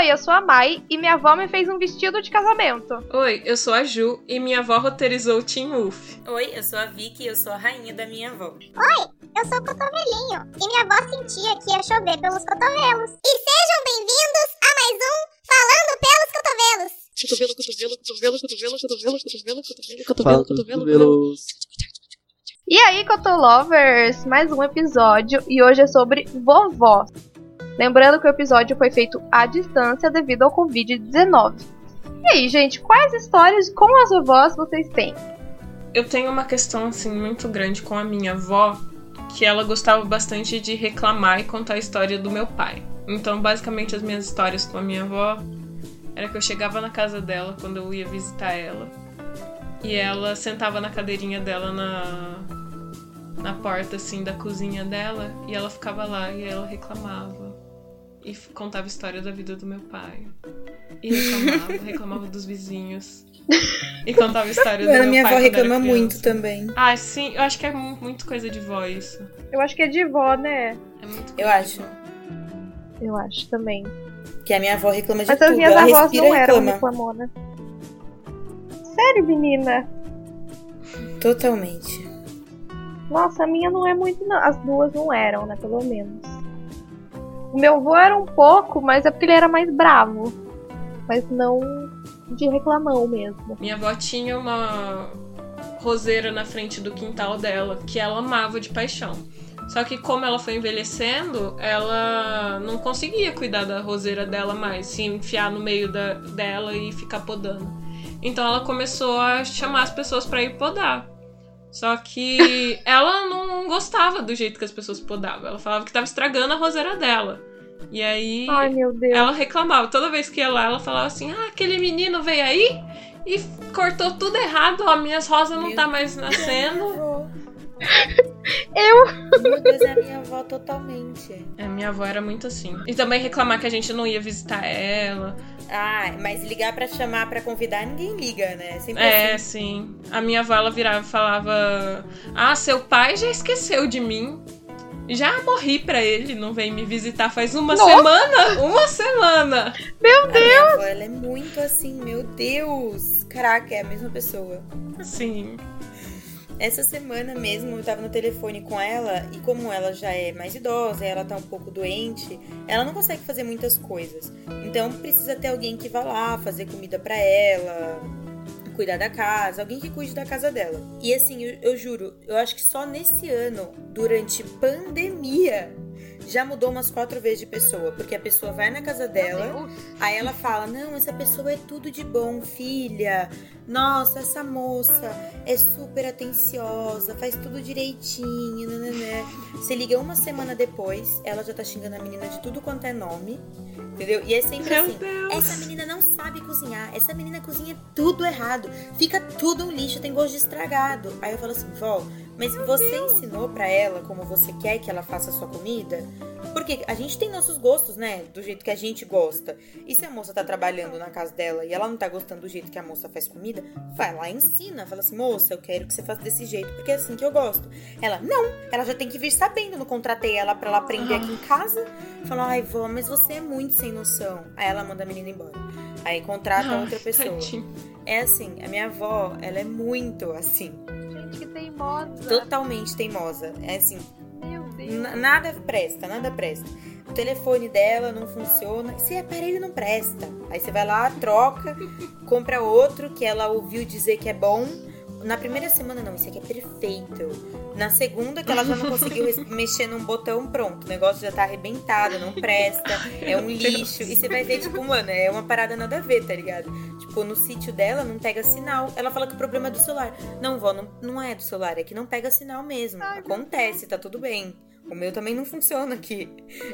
Oi, eu sou a Mai e minha avó me fez um vestido de casamento. Oi, eu sou a Ju e minha avó roteirizou o Teen Wolf. Oi, eu sou a Vicky e eu sou a rainha da minha avó. Oi, eu sou o cotovelinho e minha avó sentia que ia chover pelos cotovelos. E sejam bem-vindos a mais um Falando pelos Cotovelos. Cotovelo, cotovelo, cotovelo, cotovelo, cotovelo, cotovelo, cotovelo, cotovelo, cotovelo. cotovelos. E aí, Cotolovers, mais um episódio e hoje é sobre vovó. Lembrando que o episódio foi feito à distância devido ao Covid-19. E aí, gente, quais histórias com as vovós vocês têm? Eu tenho uma questão assim muito grande com a minha avó, que ela gostava bastante de reclamar e contar a história do meu pai. Então, basicamente, as minhas histórias com a minha avó era que eu chegava na casa dela quando eu ia visitar ela. E ela sentava na cadeirinha dela na na porta assim da cozinha dela e ela ficava lá e ela reclamava e contava a história da vida do meu pai. E reclamava, reclamava dos vizinhos. E contava a história do meu minha pai avó quando era reclama muito também. Ah, sim, eu acho que é mu- muito coisa de vó isso. Eu acho que é de vó, né? É muito Eu coisa acho. de vó. Eu acho também. Que a minha avó reclama de Mas tudo. as minhas ela avós respira não eram reclamonas. Sério, menina? Totalmente. Nossa, a minha não é muito, não. As duas não eram, né? Pelo menos. O meu avô era um pouco, mas é porque ele era mais bravo. Mas não de reclamão mesmo. Minha avó tinha uma roseira na frente do quintal dela, que ela amava de paixão. Só que como ela foi envelhecendo, ela não conseguia cuidar da roseira dela mais, se enfiar no meio da, dela e ficar podando. Então ela começou a chamar as pessoas pra ir podar. Só que ela não gostava do jeito que as pessoas podavam. Ela falava que tava estragando a roseira dela. E aí Ai, meu Deus. ela reclamava. Toda vez que ia lá, ela falava assim: Ah, aquele menino veio aí e cortou tudo errado. Ó, minhas rosas não Meu tá mais nascendo. Eu? Meu Deus, é a minha avó totalmente. É, minha avó era muito assim. E também reclamar que a gente não ia visitar ela. Ah, mas ligar pra chamar, pra convidar, ninguém liga, né? Sempre É, assim. sim. A minha avó, ela virava e falava: Ah, seu pai já esqueceu de mim. Já morri pra ele, não vem me visitar faz uma Nossa! semana. Uma semana. A minha avó, ela é muito assim, meu Deus. Caraca, é a mesma pessoa. Sim. Essa semana mesmo eu tava no telefone com ela e como ela já é mais idosa, ela tá um pouco doente, ela não consegue fazer muitas coisas. Então precisa ter alguém que vá lá fazer comida pra ela, cuidar da casa, alguém que cuide da casa dela. E assim, eu, eu juro, eu acho que só nesse ano, durante pandemia, já mudou umas quatro vezes de pessoa, porque a pessoa vai na casa dela, Aí ela fala: Não, essa pessoa é tudo de bom, filha. Nossa, essa moça é super atenciosa, faz tudo direitinho, né? Você liga uma semana depois, ela já tá xingando a menina de tudo quanto é nome. Entendeu? E é sempre Meu assim: Deus. essa menina não sabe cozinhar, essa menina cozinha tudo errado, fica tudo um lixo, tem gosto de estragado. Aí eu falo assim: Vó, mas você ensinou pra ela como você quer que ela faça a sua comida? Porque a gente tem nossos gostos, né? Do jeito que a gente gosta. E se a moça tá trabalhando na casa dela e ela não tá gostando do jeito que a moça faz comida, vai lá e ensina. Fala assim, moça, eu quero que você faça desse jeito, porque é assim que eu gosto. Ela, não, ela já tem que vir sabendo. Não contratei ela pra ela aprender aqui em casa. Fala, ai, vó, mas você é muito sem noção. Aí ela manda a menina embora. Aí contrata outra pessoa. É assim, a minha avó, ela é muito assim. Teimosa. Totalmente teimosa. É assim, Meu Deus. N- nada presta, nada presta. O telefone dela não funciona. Esse aparelho não presta. Aí você vai lá, troca, compra outro que ela ouviu dizer que é bom. Na primeira semana, não, isso aqui é perfeito. Na segunda, que ela já não conseguiu mexer num botão, pronto. O negócio já tá arrebentado, não presta, é um lixo. E você vai ver, tipo, mano, é uma parada nada a ver, tá ligado? Tipo, no sítio dela não pega sinal. Ela fala que o problema é do celular. Não, vó, não, não é do celular, é que não pega sinal mesmo. Acontece, tá tudo bem. O meu também não funciona aqui.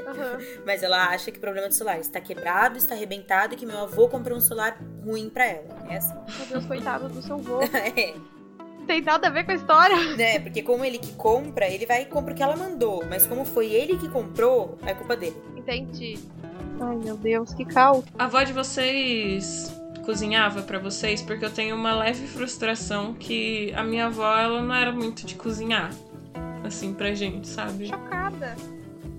Aham. Mas ela acha que o problema é do celular está quebrado, está arrebentado e que meu avô comprou um celular ruim pra ela. É assim. Meu Deus, coitado do seu vô. É, tem nada a ver com a história. né? Porque como ele que compra, ele vai e compra o que ela mandou. Mas como foi ele que comprou, é culpa dele. Entendi. Ai, meu Deus, que caos. A avó de vocês cozinhava pra vocês? Porque eu tenho uma leve frustração que a minha avó, ela não era muito de cozinhar. Assim, pra gente, sabe? Chocada.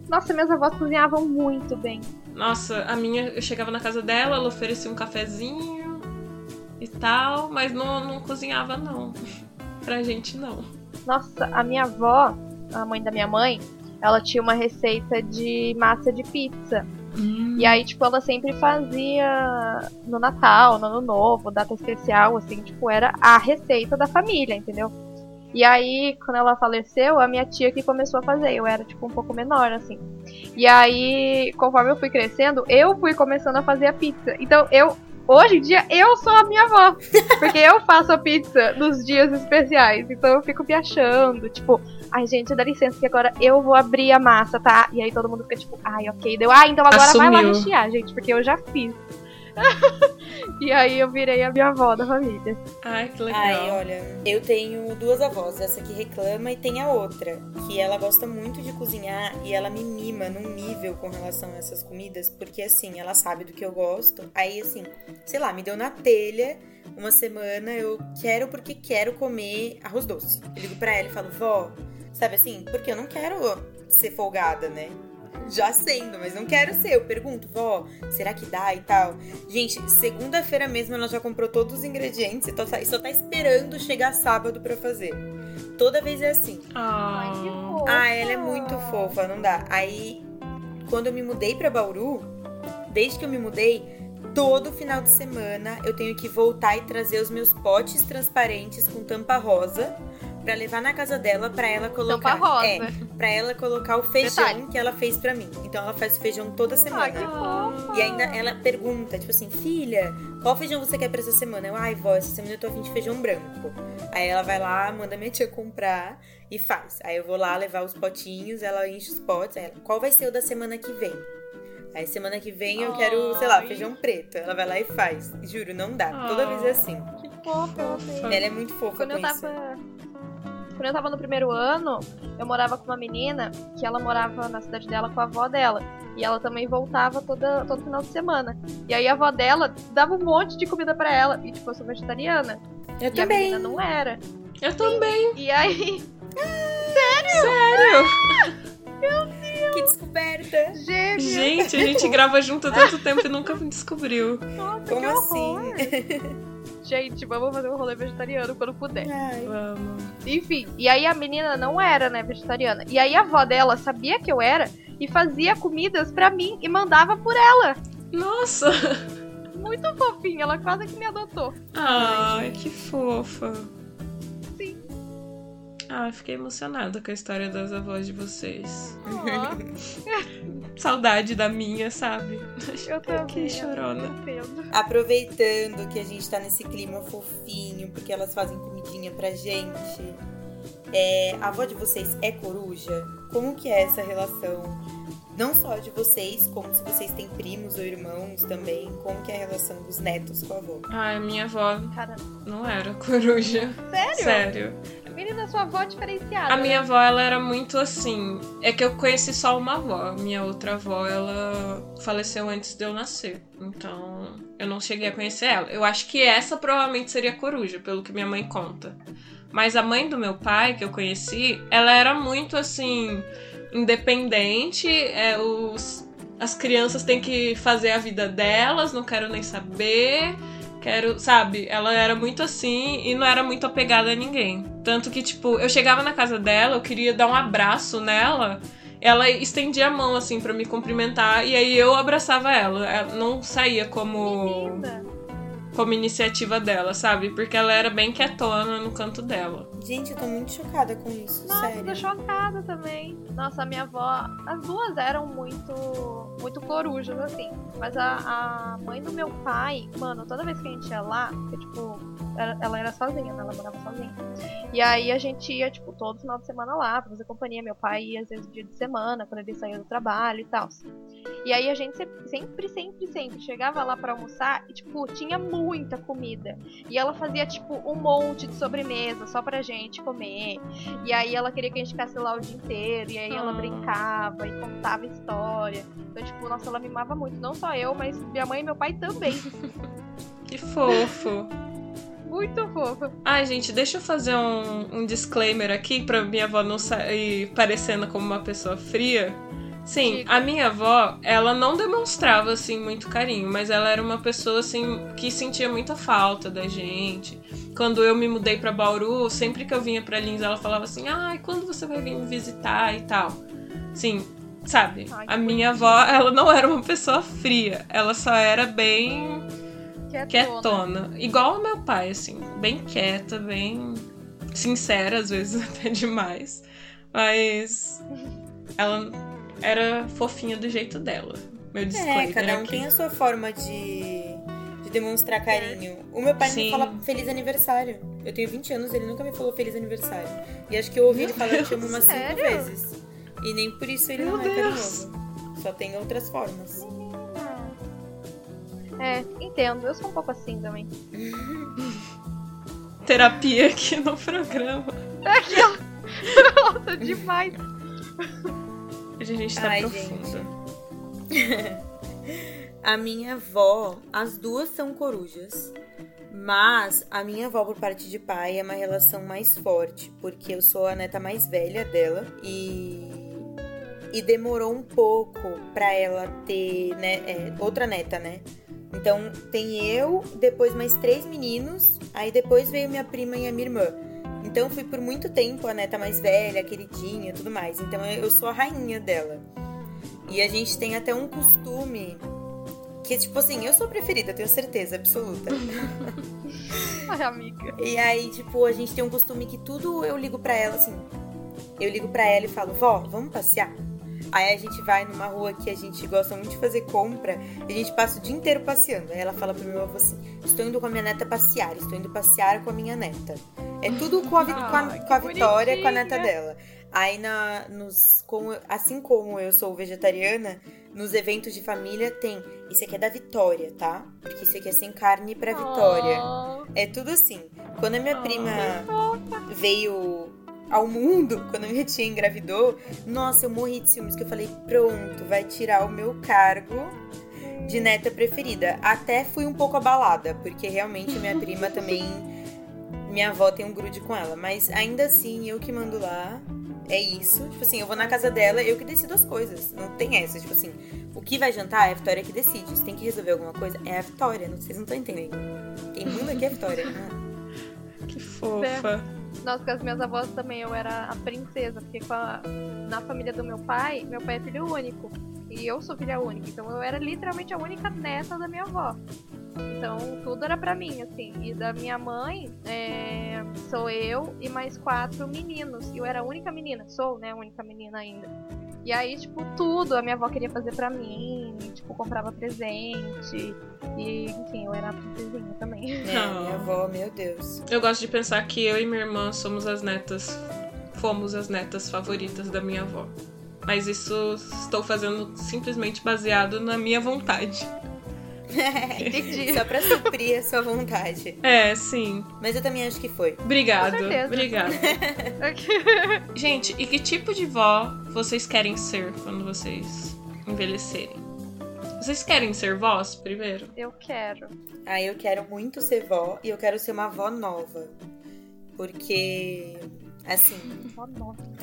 Nossa, minhas avós cozinhavam muito bem. Nossa, a minha, eu chegava na casa dela, ela oferecia um cafezinho e tal, mas não, não cozinhava, não. Pra gente, não. Nossa, a minha avó, a mãe da minha mãe, ela tinha uma receita de massa de pizza. E aí, tipo, ela sempre fazia no Natal, no Ano Novo, data especial, assim, tipo, era a receita da família, entendeu? E aí, quando ela faleceu, a minha tia que começou a fazer. Eu era, tipo, um pouco menor, assim. E aí, conforme eu fui crescendo, eu fui começando a fazer a pizza. Então, eu. Hoje em dia, eu sou a minha avó. Porque eu faço a pizza nos dias especiais. Então, eu fico me achando, tipo, ai, gente, dá licença que agora eu vou abrir a massa, tá? E aí todo mundo fica tipo, ai, ok. Deu, ah, então agora vai lá Assumiu. rechear, gente, porque eu já fiz. e aí eu virei a minha avó da família. Ai, que legal. Ai, olha, eu tenho duas avós, essa que reclama e tem a outra, que ela gosta muito de cozinhar e ela me mima num nível com relação a essas comidas, porque assim, ela sabe do que eu gosto. Aí assim, sei lá, me deu na telha uma semana, eu quero porque quero comer arroz doce. Eu ligo pra ela e falo, vó, sabe assim, porque eu não quero ser folgada, né? Já sendo, mas não quero ser. Eu pergunto, vó, será que dá e tal? Gente, segunda-feira mesmo ela já comprou todos os ingredientes e só tá- só esperando chegar sábado pra fazer. Toda vez é assim. Ah. Ai, que fofo. Ah, ela é muito fofa, não dá. Aí, quando eu me mudei pra Bauru, desde que eu me mudei, todo final de semana eu tenho que voltar e trazer os meus potes transparentes com tampa rosa pra levar na casa dela pra ela colocar. Tampa rosa. É, pra ela colocar o feijão Detalhe. que ela fez pra mim. Então ela faz o feijão toda semana. Ai, que fofa. E ainda ela pergunta, tipo assim, filha, qual feijão você quer pra essa semana? Eu, ai, vó, essa semana eu tô afim de feijão branco. Aí ela vai lá, manda minha tia comprar e faz. Aí eu vou lá levar os potinhos, ela enche os potes. Ela, qual vai ser o da semana que vem? Aí semana que vem eu quero, sei lá, Ai. feijão preto. Ela vai lá e faz. Juro, não dá. Toda vez é assim. Que fofa, eu amei. Ela é muito fofa Quando eu isso. Quando eu tava no primeiro ano, eu morava com uma menina que ela morava na cidade dela com a avó dela. E ela também voltava toda, todo final de semana. E aí a avó dela dava um monte de comida pra ela. E tipo, eu sou vegetariana. Eu e a também. menina não era. Eu também. E aí, Sério? Que descoberta. gêmea. Gente, a gente grava junto há tanto tempo e nunca me descobriu. Nossa, Como assim? Gente, vamos fazer um rolê vegetariano quando puder. Ai. Vamos. Enfim, e aí a menina não era, né, vegetariana. E aí a avó dela sabia que eu era e fazia comidas pra mim e mandava por ela. Nossa! Muito fofinha, ela quase que me adotou. Ai, que fofa. Ah, fiquei emocionada com a história das avós de vocês. Ó, Saudade da minha, sabe? eu também. Que chorona. Aproveitando que a gente tá nesse clima fofinho, porque elas fazem comidinha pra gente. É, a avó de vocês é coruja? Como que é essa relação? Não só de vocês, como se vocês têm primos ou irmãos também. Como que é a relação dos netos com a avó? Ai, minha avó Cara, não era coruja. sério? Sério. Menina, sua avó é diferenciada. A minha avó, ela era muito assim. É que eu conheci só uma avó. Minha outra avó, ela faleceu antes de eu nascer. Então, eu não cheguei a conhecer ela. Eu acho que essa provavelmente seria coruja, pelo que minha mãe conta. Mas a mãe do meu pai, que eu conheci, ela era muito assim. independente. É, os, as crianças têm que fazer a vida delas, não quero nem saber. Quero, sabe? Ela era muito assim e não era muito apegada a ninguém. Tanto que, tipo, eu chegava na casa dela, eu queria dar um abraço nela. Ela estendia a mão, assim, pra me cumprimentar. E aí eu abraçava ela. Ela não saía como, Linda. Como iniciativa dela, sabe? Porque ela era bem quietona no canto dela. Gente, eu tô muito chocada com isso, Nossa, sério. tô chocada também. Nossa, a minha avó, as duas eram muito, muito corujas, assim. Mas a, a mãe do meu pai, mano, toda vez que a gente ia lá, porque, tipo, ela era sozinha, né? Ela morava sozinha. E aí a gente ia, tipo, todo final de semana lá pra fazer companhia. Meu pai ia, às vezes, dia de semana, quando ele saía do trabalho e tal. E aí a gente se- sempre, sempre, sempre chegava lá pra almoçar e, tipo, tinha muita comida. E ela fazia, tipo, um monte de sobremesa só pra gente comer. E aí ela queria que a gente ficasse lá o dia inteiro. E aí ela Ah. brincava e contava história. Então, tipo, nossa, ela mimava muito. Não só eu, mas minha mãe e meu pai também. Que fofo. Muito fofa. Ai, gente, deixa eu fazer um, um disclaimer aqui pra minha avó não sair parecendo como uma pessoa fria. Sim, a minha avó, ela não demonstrava assim muito carinho, mas ela era uma pessoa assim que sentia muita falta da gente. Quando eu me mudei pra Bauru, sempre que eu vinha pra Lins, ela falava assim: "Ai, quando você vai vir me visitar e tal". Sim, sabe? A minha avó, ela não era uma pessoa fria, ela só era bem Quietona. quietona, igual o meu pai assim, bem quieta, bem sincera às vezes até demais, mas ela era fofinha do jeito dela. Meu disclaimer É, cada um aqui. tem a sua forma de, de demonstrar carinho. O meu pai Sim. me fala feliz aniversário. Eu tenho 20 anos, ele nunca me falou feliz aniversário. E acho que eu ouvi ele falar te amo umas 5 Sério? vezes. E nem por isso ele Meu não é Deus. carinhoso. Só tem outras formas. É, entendo. Eu sou um pouco assim também. terapia aqui no programa. Aquilo. Nossa, demais. Hoje a gente tá Ai, profunda. A minha avó, as duas são corujas. Mas a minha avó, por parte de pai, é uma relação mais forte, porque eu sou a neta mais velha dela e. E demorou um pouco pra ela ter né, é, outra neta, né? Então tem eu, depois mais três meninos, aí depois veio minha prima e a minha irmã. Então fui por muito tempo a neta mais velha, queridinha e tudo mais. Então eu sou a rainha dela. E a gente tem até um costume que, tipo assim, eu sou a preferida, tenho certeza absoluta. Ai, amiga. E aí, tipo, a gente tem um costume que tudo eu ligo pra ela, assim. Eu ligo pra ela e falo, vó, vamos passear? Aí a gente vai numa rua que a gente gosta muito de fazer compra e a gente passa o dia inteiro passeando. Aí ela fala pro meu avô assim: Estou indo com a minha neta passear, estou indo passear com a minha neta. É tudo com a, Vi- com a, com a Vitória, com a neta dela. Aí, na, nos, como, assim como eu sou vegetariana, nos eventos de família tem: Isso aqui é da Vitória, tá? Porque isso aqui é sem carne pra Vitória. Oh, É tudo assim. Quando a minha Ah, prima veio ao mundo, quando a minha tia engravidou, nossa, eu morri de ciúmes, que eu falei, pronto, vai tirar o meu cargo de neta preferida. Até fui um pouco abalada, porque realmente a minha prima também, minha avó tem um grude com ela, mas ainda assim, eu que mando lá, é isso. Tipo assim, eu vou na casa dela, eu que decido as coisas. Não tem essa, tipo assim, o que vai jantar é a Vitória que decide. Se tem que resolver alguma coisa, é a Vitória. Vocês não estão entendendo. Quem manda aqui é a Vitória. Ah. Que fofa. Nossa, com as minhas avós também eu era a princesa, porque a- na família do meu pai, meu pai é filho único. E eu sou filha única, então eu era literalmente a única neta da minha avó. Então tudo era pra mim, assim. E da minha mãe, é, sou eu e mais quatro meninos. E eu era a única menina, sou, né, a única menina ainda. E aí, tipo, tudo a minha avó queria fazer pra mim, tipo, comprava presente. E, enfim, eu era a princesinha também. É, minha avó, meu Deus. Eu gosto de pensar que eu e minha irmã somos as netas. Fomos as netas favoritas da minha avó. Mas isso estou fazendo simplesmente baseado na minha vontade. Entendi. Só pra suprir a sua vontade. É, sim. Mas eu também acho que foi. Obrigado. Com certeza. Obrigado. Gente, e que tipo de vó vocês querem ser quando vocês envelhecerem? Vocês querem ser vós primeiro? eu quero. Ah, eu quero muito ser vó e eu quero ser uma avó nova. Porque, assim,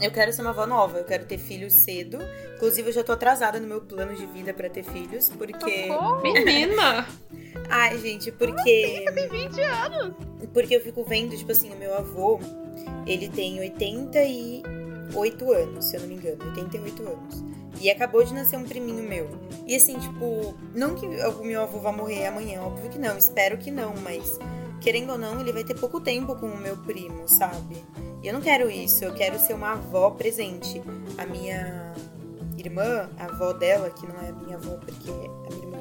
eu quero ser uma avó nova, eu quero ter filhos cedo. Inclusive, eu já tô atrasada no meu plano de vida pra ter filhos, porque. Socorro! Menina! Ai, gente, porque. Tem 20 anos! Porque eu fico vendo, tipo assim, o meu avô, ele tem 88 anos, se eu não me engano. 88 anos. E acabou de nascer um priminho meu. E assim, tipo, não que o meu avô vá morrer amanhã, óbvio que não, espero que não, mas querendo ou não, ele vai ter pouco tempo com o meu primo, sabe? E eu não quero isso, eu quero ser uma avó presente. A minha irmã, a avó dela, que não é minha avó porque a minha irmã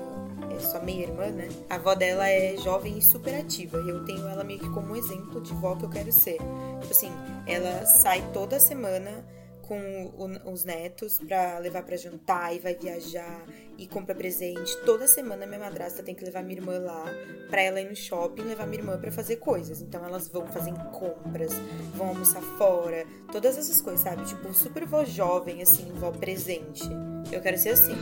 é só meia irmã, né? A avó dela é jovem e super ativa. E eu tenho ela meio que como exemplo de vó que eu quero ser. Tipo assim, ela sai toda semana com o- os netos pra levar pra jantar e vai viajar e compra presente. Toda semana minha madrasta tem que levar minha irmã lá pra ela ir no shopping e levar minha irmã pra fazer coisas. Então elas vão fazer compras, vão almoçar fora, todas essas coisas, sabe? Tipo, super vó jovem, assim, vó presente. Eu quero ser assim.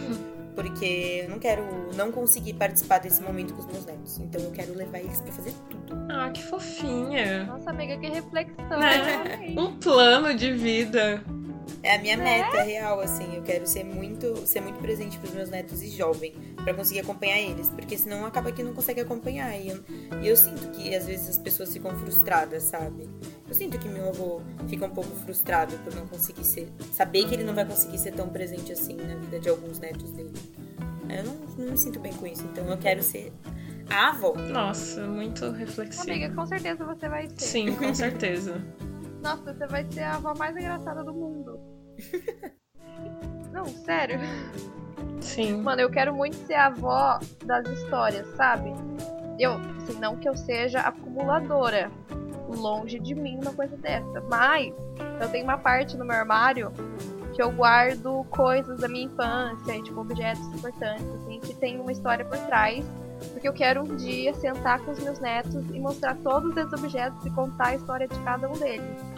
Porque eu não quero não conseguir participar desse momento com os meus netos. Então eu quero levar eles pra fazer tudo. Ah, que fofinha. Nossa, amiga, que reflexão. Né? Um plano de vida. É a minha Né? meta real, assim. Eu quero ser muito, ser muito presente pros meus netos e jovem pra conseguir acompanhar eles, porque senão acaba que não consegue acompanhar. E eu, e eu sinto que às vezes as pessoas ficam frustradas, sabe? Eu sinto que meu avô fica um pouco frustrado por não conseguir ser, saber que ele não vai conseguir ser tão presente assim na vida de alguns netos dele. Eu não, não me sinto bem com isso, então eu quero ser a avó. Nossa, muito reflexivo. Amiga, com certeza você vai ser. Sim, com certeza. Nossa, você vai ser a avó mais engraçada do mundo. Não, sério. Sim. Mano, eu quero muito ser a avó das histórias, sabe? Eu, assim, não que eu seja acumuladora. Longe de mim uma coisa dessa. Mas eu tenho uma parte no meu armário que eu guardo coisas da minha infância e, tipo, objetos importantes, assim, que tem uma história por trás. Porque eu quero um dia sentar com os meus netos e mostrar todos esses objetos e contar a história de cada um deles.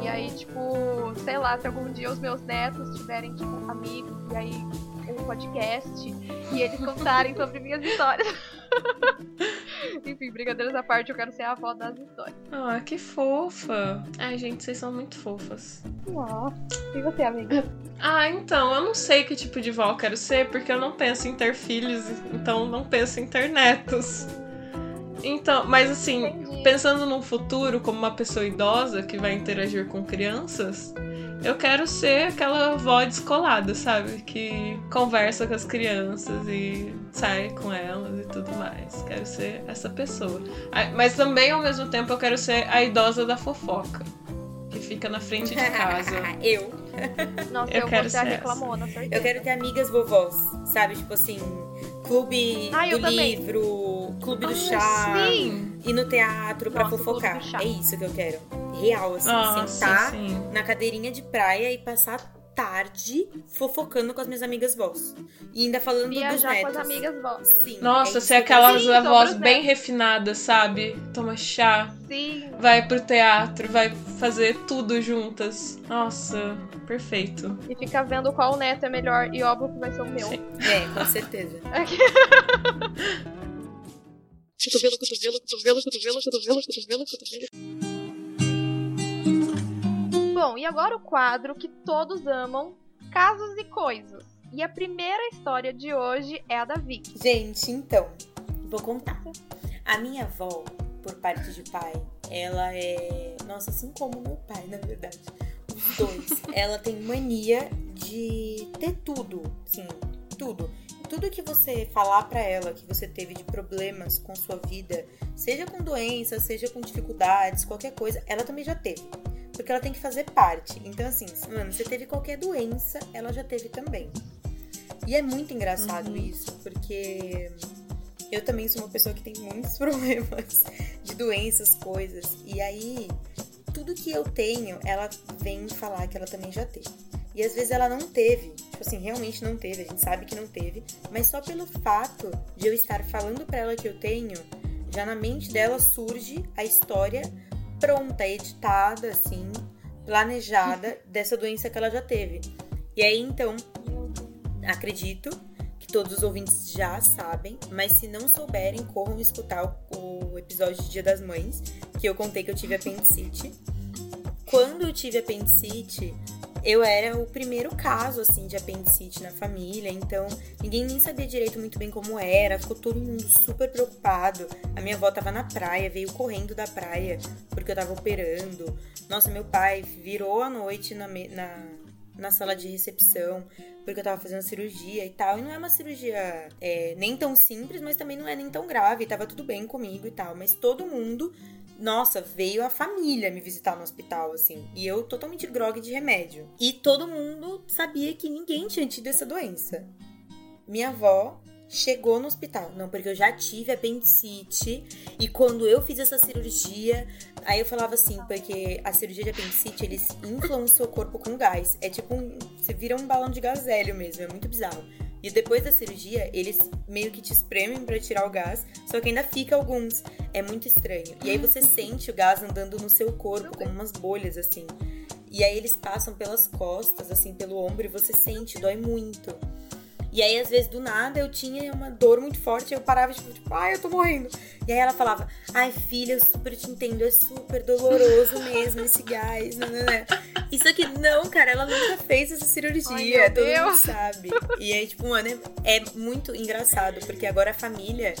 E aí, tipo, sei lá, se algum dia os meus netos tiverem, tipo, amigos, e aí um podcast, e eles contarem sobre minhas histórias. Enfim, brincadeiras à parte, eu quero ser a avó das histórias. Ah, que fofa. Ai, gente, vocês são muito fofas. Ó, e você, amiga? Ah, então, eu não sei que tipo de vó eu quero ser, porque eu não penso em ter filhos, então não penso em ter netos. Então, mas assim, Entendi. pensando num futuro como uma pessoa idosa que vai interagir com crianças, eu quero ser aquela avó descolada, sabe? Que conversa com as crianças e sai com elas e tudo mais. Quero ser essa pessoa. Mas também, ao mesmo tempo, eu quero ser a idosa da fofoca. Que fica na frente de casa. eu. Nossa, Eu eu, quero vou ser certeza. Eu quero ter amigas vovós, sabe? Tipo assim, clube Ah, do também. livro, clube do Ah, chá, sim! ir no teatro clube fofocar. É isso que eu quero. Real, assim, Nossa, sentar sim. na cadeirinha de praia e passar tarde fofocando com as minhas amigas vós. E ainda falando dos Viajar netos. com as amigas vós. Sim. Nossa, é ser quero aquelas Sim, avós bem refinadas, sabe? Toma chá, Sim. vai pro teatro, vai fazer tudo juntas. Nossa, perfeito. E ficar vendo qual neto é melhor, e óbvio que vai ser o meu. Sim. É, com certeza. Cotovelo, cotovelo, cotovelo, cotovelo, cotovelo, cotovelo, cotovelo. Bom, e agora o quadro que todos amam, casos e coisas. E a primeira história de hoje é a da Vicky. Gente, então, vou contar. A minha avó, por parte de pai, ela é. Nossa, assim como meu pai, na verdade. Os dois. ela tem mania de ter tudo. Sim, tudo. Tudo que você falar pra ela que você teve de problemas com sua vida, seja com doenças, seja com dificuldades, qualquer coisa, ela também já teve. Porque ela tem que fazer parte. Então, assim, mano, você teve qualquer doença, ela já teve também. E é muito engraçado Uhum. isso, porque eu também sou uma pessoa que tem muitos problemas de doenças, coisas. E aí, tudo que eu tenho, ela vem falar que ela também já teve. E às vezes ela não teve, tipo assim, realmente não teve, a gente sabe que não teve, mas só pelo fato de eu estar falando pra ela que eu tenho, já na mente dela surge a história pronta, editada, assim, planejada dessa doença que ela já teve. E aí então, acredito que todos os ouvintes já sabem, mas se não souberem, corram escutar o, o episódio de Dia das Mães, que eu contei que eu tive apendicite. Quando eu tive apendicite, eu era o primeiro caso, assim, de apendicite na família, então ninguém nem sabia direito muito bem como era, ficou todo mundo super preocupado. A minha avó tava na praia, veio correndo da praia porque eu tava operando. Nossa, meu pai virou a noite na, na, na sala de recepção porque eu tava fazendo cirurgia e tal. E não é uma cirurgia é, nem tão simples, mas também não é nem tão grave. Tava tudo bem comigo e tal. Mas todo mundo, nossa, veio a família me visitar no hospital, assim. E eu totalmente grog de remédio. E todo mundo sabia que ninguém tinha tido essa doença. Minha avó chegou no hospital. Não, porque eu já tive apendicite. E quando eu fiz essa cirurgia, aí eu falava assim, porque a cirurgia de apendicite, eles inflam o seu corpo com gás. É tipo um. Você vira um balão de gás hélio mesmo, é muito bizarro. E depois da cirurgia, eles meio que te espremem pra tirar o gás, só que ainda fica alguns. É muito estranho. E aí você sente o gás andando no seu corpo, como umas bolhas assim. E aí eles passam pelas costas, assim, pelo ombro, e você sente, dói muito. E aí, às vezes, do nada, eu tinha uma dor muito forte, eu parava, tipo, tipo, ai, eu tô morrendo. E aí ela falava, ai, filha, eu super te entendo, é super doloroso mesmo esse gás, né, né, né. Isso aqui, não, cara, ela nunca fez essa cirurgia, Ai, todo mundo Deus. sabe. E aí, tipo, mano, é, é muito engraçado, porque agora a família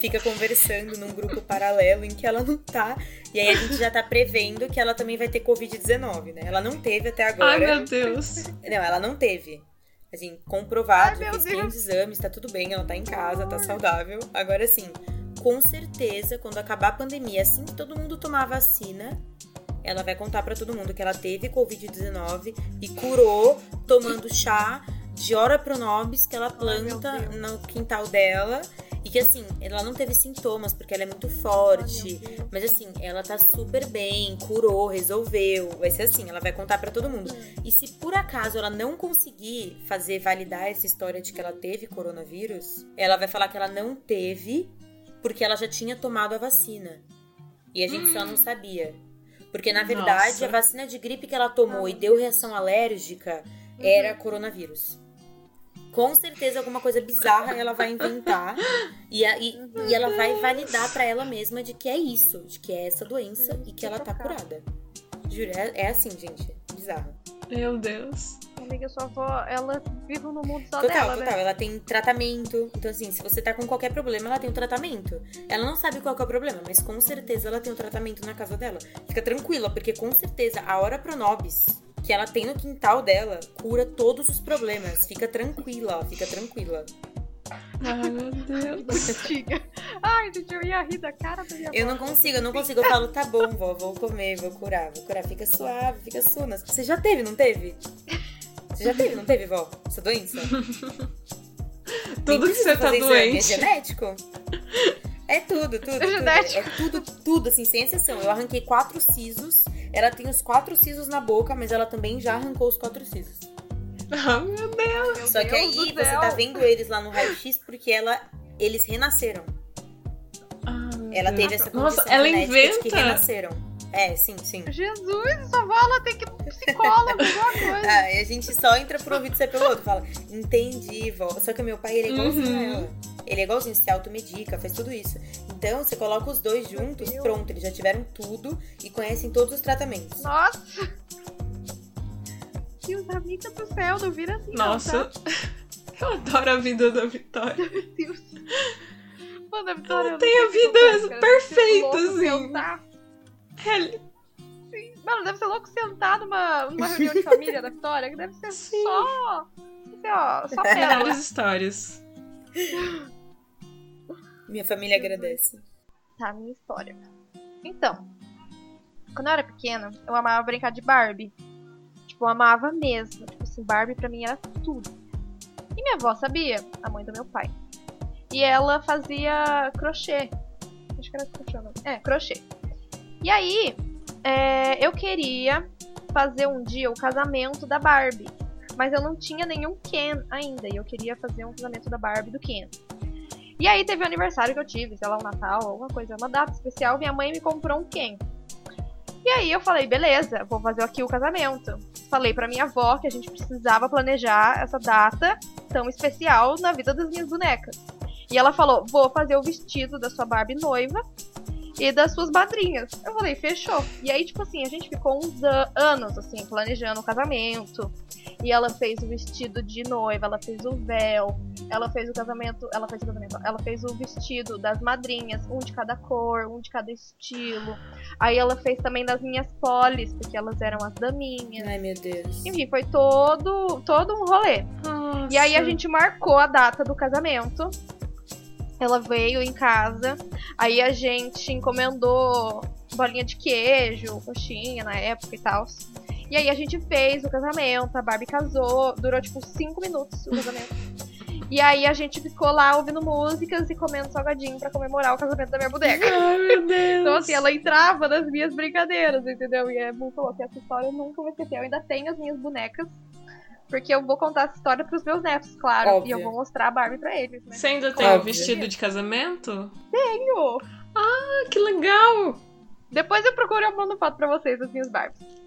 fica conversando num grupo paralelo em que ela não tá. E aí a gente já tá prevendo que ela também vai ter Covid-19, né? Ela não teve até agora. Ai, meu Deus. Não, ela não teve. Assim, comprovado, Ai, fiz 500 exames, tá tudo bem, ela tá em casa, tá saudável. Agora sim, com certeza, quando acabar a pandemia, assim que todo mundo tomar a vacina, ela vai contar pra todo mundo que ela teve Covid-19 e curou tomando chá de ora pronobis que ela planta Deus. no quintal dela. E que assim, ela não teve sintomas porque ela é muito forte. Mas assim, ela tá super bem, curou, resolveu. Vai ser assim, ela vai contar pra todo mundo. E se por acaso ela não conseguir fazer validar essa história de que ela teve coronavírus, ela vai falar que ela não teve porque ela já tinha tomado a vacina. E a gente só não sabia. Porque na verdade, Nossa. a vacina de gripe que ela tomou e deu reação alérgica era coronavírus. Com certeza alguma coisa bizarra ela vai inventar e, a- e, e ela vai validar pra ela mesma de que é isso, de que é essa doença e que ela tá curada. Juro, é, é assim, gente. Bizarro. Meu Deus. Amiga, sua avó, ela vive no mundo só Total, dela, total. né? Ela tem tratamento. Então, assim, se você tá com qualquer problema, ela tem um tratamento. Ela não sabe qual que é o problema, mas com certeza ela tem um tratamento na casa dela. Fica tranquila, porque com certeza a hora pronobis que ela tem no quintal dela cura todos os problemas. Fica tranquila, ó, fica tranquila. Ai, meu Deus. Ai, gente, eu ia rir da cara da minha Eu não consigo, eu não consigo. Eu falo, tá bom, vó, vou comer, vou curar, vou curar. Fica suave, fica sunas. Você já teve, não teve? Você já teve, não teve, vó? Essa doença? Tudo que você tá exame, É doente. genético? É tudo, tudo, tudo. genético. É tudo, tudo, assim, sem exceção. Eu arranquei quatro sisos. Ela tem os quatro sisos na boca, mas ela também já arrancou os quatro sisos. Ah, meu Deus. Meu Só que Deus aí você céu. tá vendo eles lá no raio-x porque ela, eles renasceram. Ah, meu Ela teve essa condição Nossa, ela de que inventa. renasceram. É, sim, sim. Jesus, essa avó, ela tem que psicólogo, alguma coisa. Ah, e a gente só entra pro ouvido e sai pelo outro. Fala, entendi, vó. Só que meu pai, ele é igualzinho Uhum. a ela. Ele é igualzinho, se automedica, faz tudo isso. Então, você coloca os dois juntos, pronto, eles já tiveram tudo e conhecem todos os tratamentos. Nossa! Deus, amiga do céu, não vira assim, não, Nossa. tá? Eu adoro a vida da Vitória. Meu Deus. Mano, a Vitória, Ela eu tem não a que vida cara. perfeita, assim. Ela- Mano, deve ser louco sentar numa, numa reunião de família da Vitória, que deve ser Sim. só. Ser, ó, só pérola. Melhores histórias. Minha família agradece. Tá, minha história. Então, quando eu era pequena, eu amava brincar de Barbie. Tipo, eu amava mesmo. Tipo assim, Barbie pra mim era tudo. E minha avó sabia, a mãe do meu pai. E ela fazia crochê. Acho que era crochê, não. É, crochê. E aí, é, eu queria fazer um dia o casamento da Barbie. Mas eu não tinha nenhum Ken ainda. E eu queria fazer um casamento da Barbie do Ken. E aí teve o aniversário que eu tive, sei lá, um Natal, alguma coisa, uma data especial, minha mãe me comprou um Ken. E aí eu falei, beleza, vou fazer aqui o casamento. Falei pra minha avó que a gente precisava planejar essa data tão especial na vida das minhas bonecas. E ela falou, vou fazer o vestido da sua Barbie noiva e das suas madrinhas. Eu falei, fechou. E aí, tipo assim, a gente ficou uns anos, assim, planejando o casamento. E ela fez o vestido de noiva, ela fez o véu, ela fez o casamento, ela fez o casamento, ela fez o vestido das madrinhas, um de cada cor, um de cada estilo. Aí ela fez também das minhas polis, porque elas eram as daminhas. Ai, meu Deus. Enfim, foi todo, todo um rolê. E aí a gente marcou a data do casamento. Ela veio em casa. Aí a gente encomendou bolinha de queijo, coxinha na época e tal. E aí a gente fez o casamento, a Barbie casou, durou tipo 5 minutos o casamento. E aí a gente ficou lá ouvindo músicas e comendo salgadinho pra comemorar o casamento da minha boneca. Ai, meu Deus. Então, assim, ela entrava nas minhas brincadeiras, entendeu? E é muito louco. Essa história eu nunca vou esquecer. Eu ainda tenho as minhas bonecas. Porque eu vou contar essa história pros meus netos, claro. Óbvio. E eu vou mostrar a Barbie pra eles, né? Você ainda tem o vestido de casamento? Tenho! Ah, que legal! Depois eu procuro e eu mando foto pra vocês das minhas Barbies.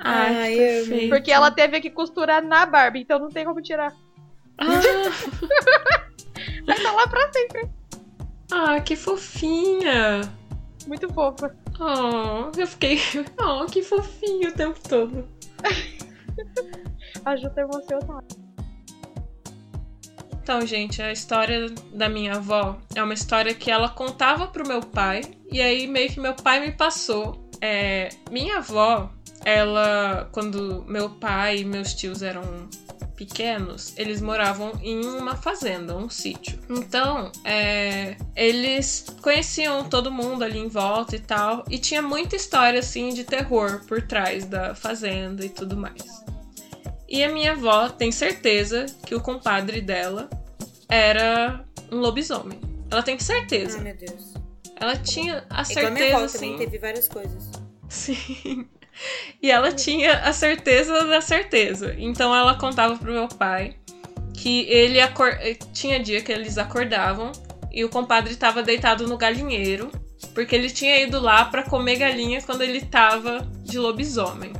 Ai, Ai, perfeito. Porque ela teve que costurar na Barbie, então não tem como tirar. Ah, Vai estar lá pra sempre. ah, que fofinha. Muito fofa. Oh, eu fiquei. Oh, que fofinho o tempo todo. A Ju tá emocionada. Então, gente, a história da minha avó é uma história que ela contava pro meu pai, e aí meio que meu pai me passou. É, minha avó, ela, quando meu pai e meus tios eram pequenos, eles moravam em uma fazenda, um sítio. Então, é, eles conheciam todo mundo ali em volta e tal, e tinha muita história assim de terror por trás da fazenda e tudo mais. E a minha avó tem certeza que o compadre dela era um lobisomem. Ela tem certeza. Ai, meu Deus. Ela tinha a Igual a minha avó certeza, também assim. teve várias coisas. Sim. E ela tinha a certeza da certeza. Então ela contava pro meu pai que ele acor... eh, tinha dia que eles acordavam e o compadre tava deitado no galinheiro, porque ele tinha ido lá pra comer galinha quando ele tava de lobisomem.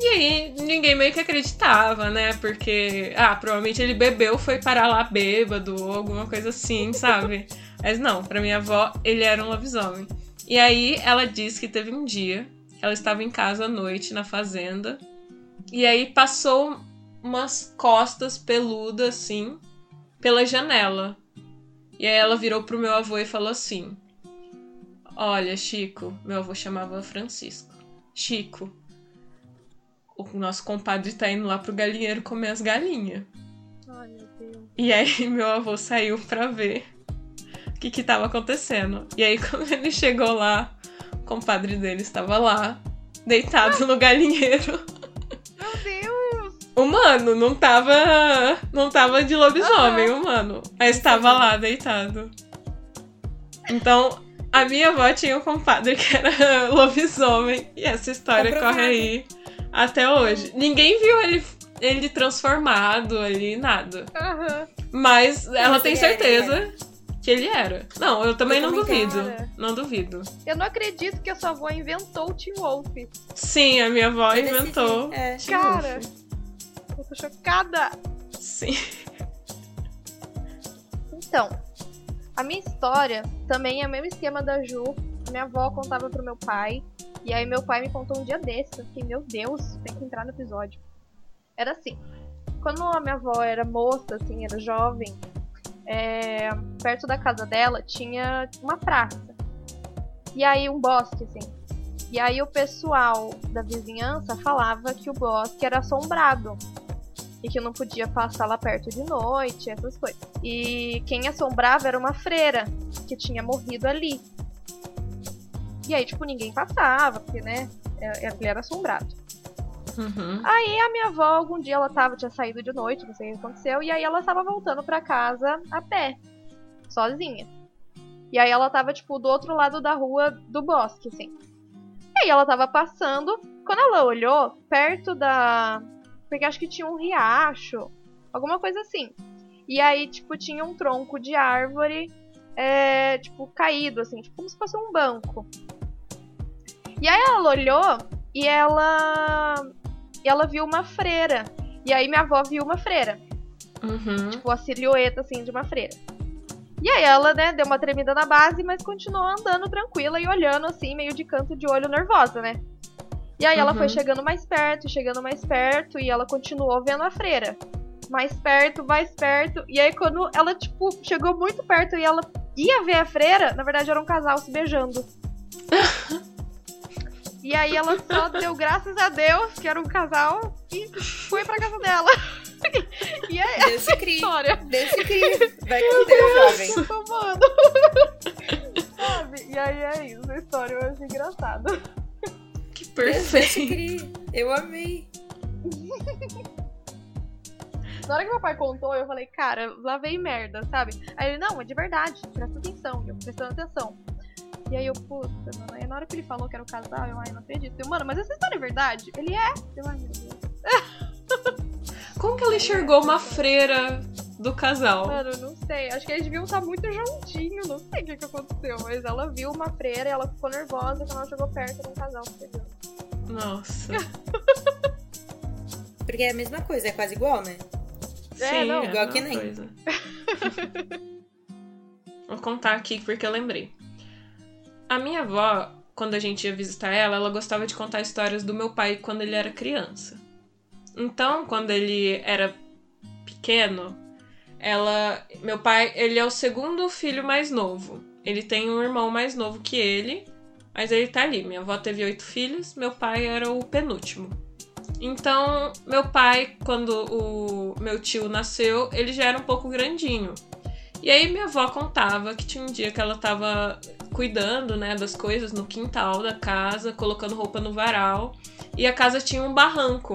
E aí, ninguém meio que acreditava, né? Porque, ah, provavelmente ele bebeu, foi parar lá bêbado ou alguma coisa assim, sabe? Mas não, pra minha avó, ele era um lobisomem. E aí, ela disse que teve um dia, ela estava em casa à noite, na fazenda, e aí passou umas costas peludas, assim, pela janela. E aí ela virou pro meu avô e falou assim: Olha, Chico, meu avô chamava Francisco. Chico, o nosso compadre tá indo lá pro galinheiro comer as galinhas. Ai, meu Deus. E aí meu avô saiu pra ver que que tava acontecendo. E aí quando ele chegou lá, o compadre dele estava lá, deitado no galinheiro. Meu Deus! Humano, não tava. Não tava de lobisomem, humano. Mas estava lá, deitado. Então, a minha avó tinha um compadre que era lobisomem. E essa história Comprovado. corre aí até hoje. Ninguém viu ele, ele transformado ali, nada. Aham. Mas ela mas tem era, certeza que ele era. Não, eu também Eu não também duvido. cara. Não duvido. Eu não acredito que a sua avó inventou o Tim Wolf. Sim, a minha avó Eu decidi, inventou. é. Tim Cara. Wolf. Eu tô chocada. Sim. Então, a minha história também é o mesmo esquema da Ju. Minha avó contava pro meu pai. E aí meu pai me contou um dia desse. Eu fiquei, meu Deus, tem que entrar no episódio. Era assim. Quando a minha avó era moça, assim, era jovem, é, perto da casa dela tinha uma praça. E aí um bosque, assim. E aí o pessoal da vizinhança falava que o bosque era assombrado. E que não podia passar lá perto de noite, essas coisas. E quem assombrava era uma freira que tinha morrido ali. E aí, tipo, ninguém passava, porque, né, é- é- ele era assombrado. Uhum. Aí a minha avó, algum dia ela tava, tinha saído de noite, não sei o que aconteceu, e aí ela tava voltando pra casa a pé, sozinha. E aí ela tava, tipo, do outro lado da rua do bosque, assim. E aí ela tava passando, quando ela olhou, perto da. Porque acho que tinha um riacho, alguma coisa assim. E aí, tipo, tinha um tronco de árvore, é, tipo, caído, assim, tipo, como se fosse um banco. E aí ela olhou e ela e ela viu uma freira. E aí minha avó viu uma freira, Uhum. tipo a silhueta assim de uma freira. E aí ela, né, deu uma tremida na base, mas continuou andando tranquila e olhando assim, meio de canto de olho nervosa, né? E aí ela Uhum. foi chegando mais perto, chegando mais perto e ela continuou vendo a freira. Mais perto, mais perto. E aí quando ela tipo chegou muito perto e ela ia ver a freira, na verdade era um casal se beijando. E aí ela só deu graças a Deus que era um casal e foi pra casa dela. e é Deus se a crie. história. Deus se crie. Vai com Deus, jovem. Eu tô amando. Sabe? E aí é isso. A história eu achei engraçada. Que perfeito. Eu amei. Na hora que meu pai contou, eu falei, cara, lá veio merda, sabe? Aí ele, não, é de verdade, presta atenção. E eu prestando atenção. E aí eu, puta, mano. Aí na hora que ele falou que era o casal, eu, ai, não acredito. Eu, mano, mas essa história é verdade? Ele é. Eu, ai, meu Deus. Como que ela enxergou uma freira do casal? Mano, eu não sei. Acho que eles deviam estar muito juntinhos. Não sei o que, que aconteceu. Mas ela viu uma freira e ela ficou nervosa quando ela chegou perto de um casal pegando. Nossa. Porque é a mesma coisa, é quase igual, né? É, não. a Igual que mesma nem. coisa. Vou contar aqui porque eu lembrei. A minha avó, quando a gente ia visitar ela, ela gostava de contar histórias do meu pai quando ele era criança. Então, quando ele era pequeno, ela, meu pai, ele é o segundo filho mais novo. Ele tem um irmão mais novo que ele, mas ele tá ali. Minha avó teve oito filhos, meu pai era o penúltimo. Então, meu pai, quando o meu tio nasceu, ele já era um pouco grandinho. E aí minha avó contava que tinha um dia que ela tava cuidando, né, das coisas no quintal da casa, colocando roupa no varal, e a casa tinha um barranco.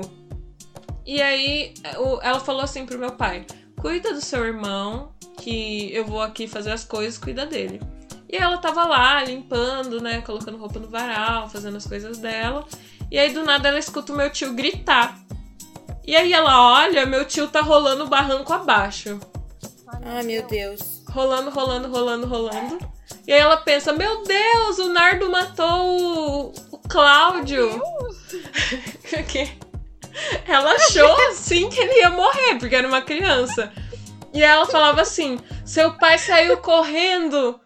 E aí ela falou assim pro meu pai: "Cuida do seu irmão, que eu vou aqui fazer as coisas, cuida dele". E ela tava lá limpando, né, colocando roupa no varal, fazendo as coisas dela. E aí do nada ela escuta o meu tio gritar. E aí ela olha, meu tio tá rolando o barranco abaixo Ai, meu Deus. rolando, rolando, rolando, rolando. E aí ela pensa: Meu Deus, o Nardo matou o, o Cláudio. Porque ela achou assim que ele ia morrer, porque era uma criança. E aí ela falava assim: Seu pai saiu correndo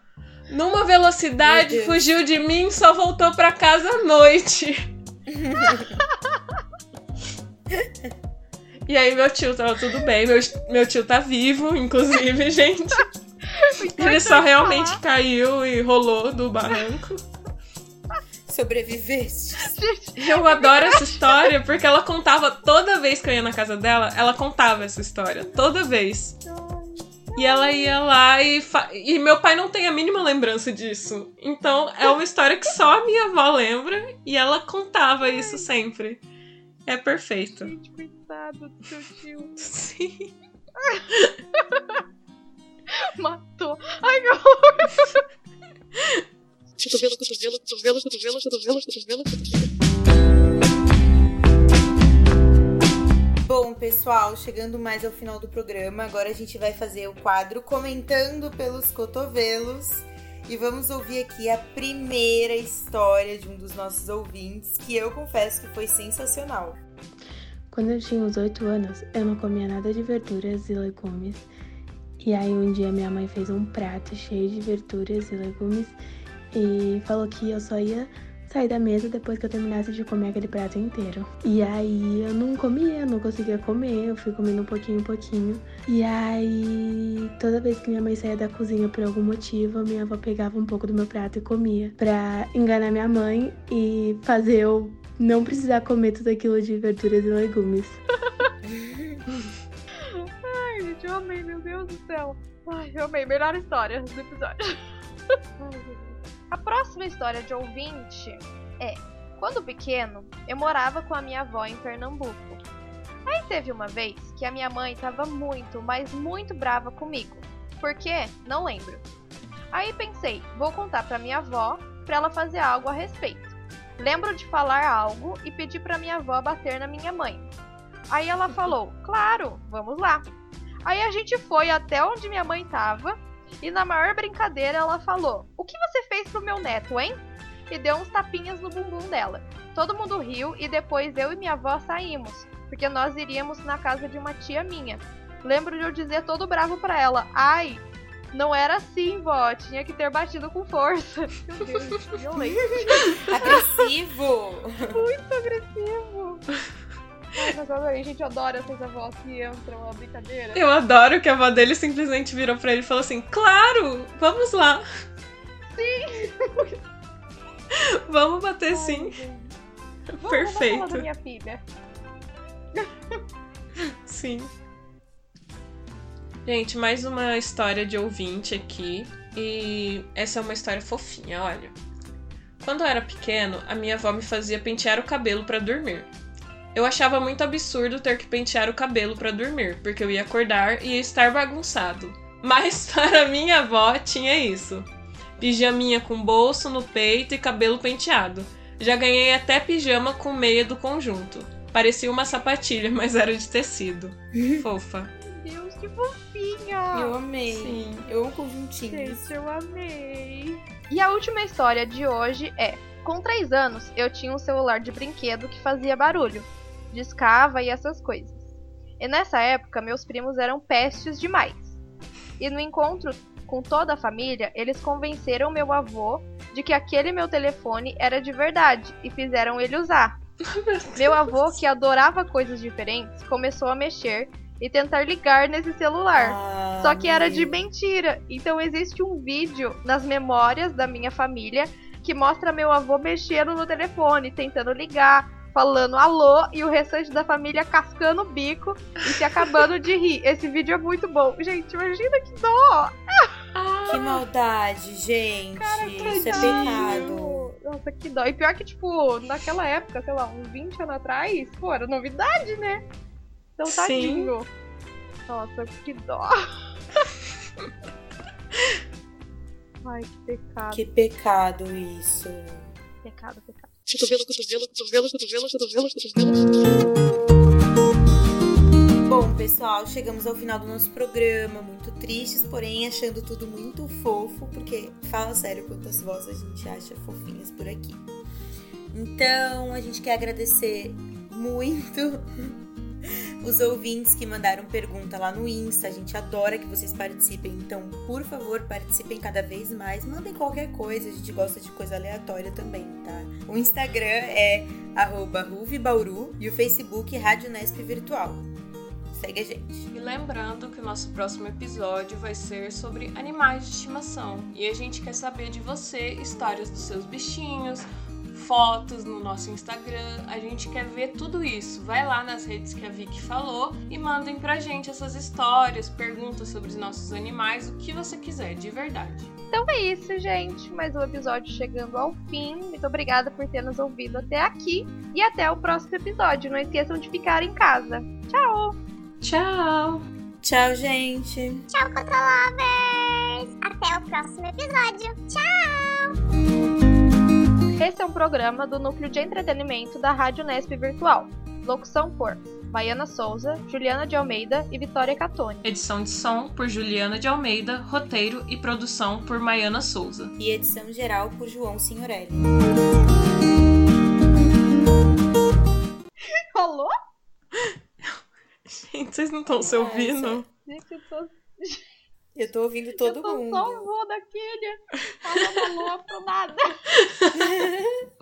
numa velocidade, fugiu de mim, só voltou pra casa à noite. E aí meu tio tava tudo bem, meu, meu tio tá vivo, inclusive, gente. Ele só realmente caiu e rolou do barranco. Sobreviveste. Eu adoro essa história porque ela contava toda vez que eu ia na casa dela, ela contava essa história. Toda vez. E ela ia lá e. fa- E meu pai não tem a mínima lembrança disso. Então é uma história que só a minha avó lembra e ela contava isso sempre. É perfeito. Gente, coitado do seu tio. Sim. Matou. Ai, meu. Cotovelo, cotovelo, cotovelo, cotovelo, cotovelo, cotovelo, cotovelo. Bom, pessoal, chegando mais ao final do programa, agora a gente vai fazer o quadro Comentando pelos Cotovelos. E vamos ouvir aqui a primeira história de um dos nossos ouvintes, que eu confesso que foi sensacional. Quando eu tinha uns 8 anos, eu não comia nada de verduras e legumes. E aí um dia minha mãe fez um prato cheio de verduras e legumes e falou que eu só ia sair da mesa depois que eu terminasse de comer aquele prato inteiro. E aí eu não comia, não conseguia comer, eu fui comendo um pouquinho em pouquinho. E aí toda vez que minha mãe saía da cozinha por algum motivo, minha avó pegava um pouco do meu prato e comia, pra enganar minha mãe e fazer eu não precisar comer tudo aquilo de verduras e legumes. Ai, gente, eu amei, meu Deus do céu. Ai, eu amei. Melhor história do episódio. A próxima história de ouvinte é: Quando pequeno, eu morava com a minha avó em Pernambuco. Aí teve uma vez que a minha mãe tava muito, mas muito brava comigo. Por quê? Não lembro. Aí pensei, vou contar pra minha avó pra ela fazer algo a respeito. Lembro de falar algo e pedir pra minha avó bater na minha mãe. Aí ela falou: Claro, vamos lá. Aí a gente foi até onde minha mãe tava e na maior brincadeira ela falou: O que você fez pro meu neto, hein? E deu uns tapinhas no bumbum dela. Todo mundo riu e depois eu e minha avó saímos, porque nós iríamos na casa de uma tia minha. Lembro de eu dizer todo bravo pra ela: Ai, não era assim, vó, tinha que ter batido com força. Meu Deus, violento. Agressivo! muito agressivo. Ai, mas adorei, gente, eu adoro essas avós que entram na brincadeira. Eu adoro que a avó dele simplesmente virou pra ele e falou assim: Claro, vamos lá. Sim! vamos bater sim. Vamos, Vamos Perfeito. da minha filha. Sim. Gente, mais uma história de ouvinte aqui. E essa é uma história fofinha, olha. Quando eu era pequeno, a minha avó me fazia pentear o cabelo pra dormir. Eu achava muito absurdo ter que pentear o cabelo pra dormir, porque eu ia acordar e ia estar bagunçado. Mas para minha avó tinha isso. Pijaminha com bolso no peito e cabelo penteado. Já ganhei até pijama com meia do conjunto. Parecia uma sapatilha, mas era de tecido. Fofa. Meu Deus, que fofinha. Eu amei. Sim. Eu amo conjuntinhos. Gente, eu amei. E a última história de hoje é: Com 3 anos, eu tinha um celular de brinquedo que fazia barulho, discava e essas coisas. E nessa época, meus primos eram pestes demais. E no encontro com toda a família, eles convenceram meu avô de que aquele meu telefone era de verdade e fizeram ele usar. Meu avô, que adorava coisas diferentes, começou a mexer e tentar ligar nesse celular. Ah, Só que era de mentira. Então existe um vídeo nas memórias da minha família que mostra meu avô mexendo no telefone, tentando ligar, falando alô e o restante da família cascando o bico e se acabando de rir. Esse vídeo é muito bom. Gente, imagina que dó! Que maldade, gente. Isso é pecado. Nossa, que dó. E pior que, tipo, naquela época, sei lá, uns 20 anos atrás, pô, era novidade, né? Então, Sim. tadinho. Nossa, que dó. Ai, que pecado, Que pecado isso. pecado, pecado. Cotovelo, cotovelo, cotovelo, cotovelo, cotovelo, cotovelo. Bom, pessoal, chegamos ao final do nosso programa. Muito tristes, porém achando tudo muito fofo, porque fala sério quantas vozes a gente acha fofinhas por aqui. Então, a gente quer agradecer muito os ouvintes que mandaram pergunta lá no Insta. A gente adora que vocês participem. Então, por favor, participem cada vez mais. Mandem qualquer coisa. A gente gosta de coisa aleatória também, tá? O Instagram é Ruvibauru e o Facebook Rádio Nesp Virtual. Segue a gente. E lembrando que o nosso próximo episódio vai ser sobre animais de estimação. E a gente quer saber de você histórias dos seus bichinhos, fotos no nosso Instagram. A gente quer ver tudo isso. Vai lá nas redes que a Vicky falou e mandem pra gente essas histórias, perguntas sobre os nossos animais, o que você quiser, de verdade. Então é isso, gente. Mais um episódio chegando ao fim. Muito obrigada por ter nos ouvido até aqui. E até o próximo episódio. Não esqueçam de ficar em casa. Tchau! Tchau! Tchau, gente. Tchau, Cotolovers! Até o próximo episódio. Tchau! Esse é um programa do Núcleo de Entretenimento da Rádio Nesp Virtual. Locução por Maiana Souza, Juliana de Almeida e Vitória Catone. Edição de som por Juliana de Almeida, roteiro e produção por Maiana Souza. E edição geral por João Signorelli. Falou? Gente, vocês não estão se ouvindo? Gente, eu tô, Eu tô ouvindo todo eu tô mundo. só o vô daquele. Falando alô pro nada.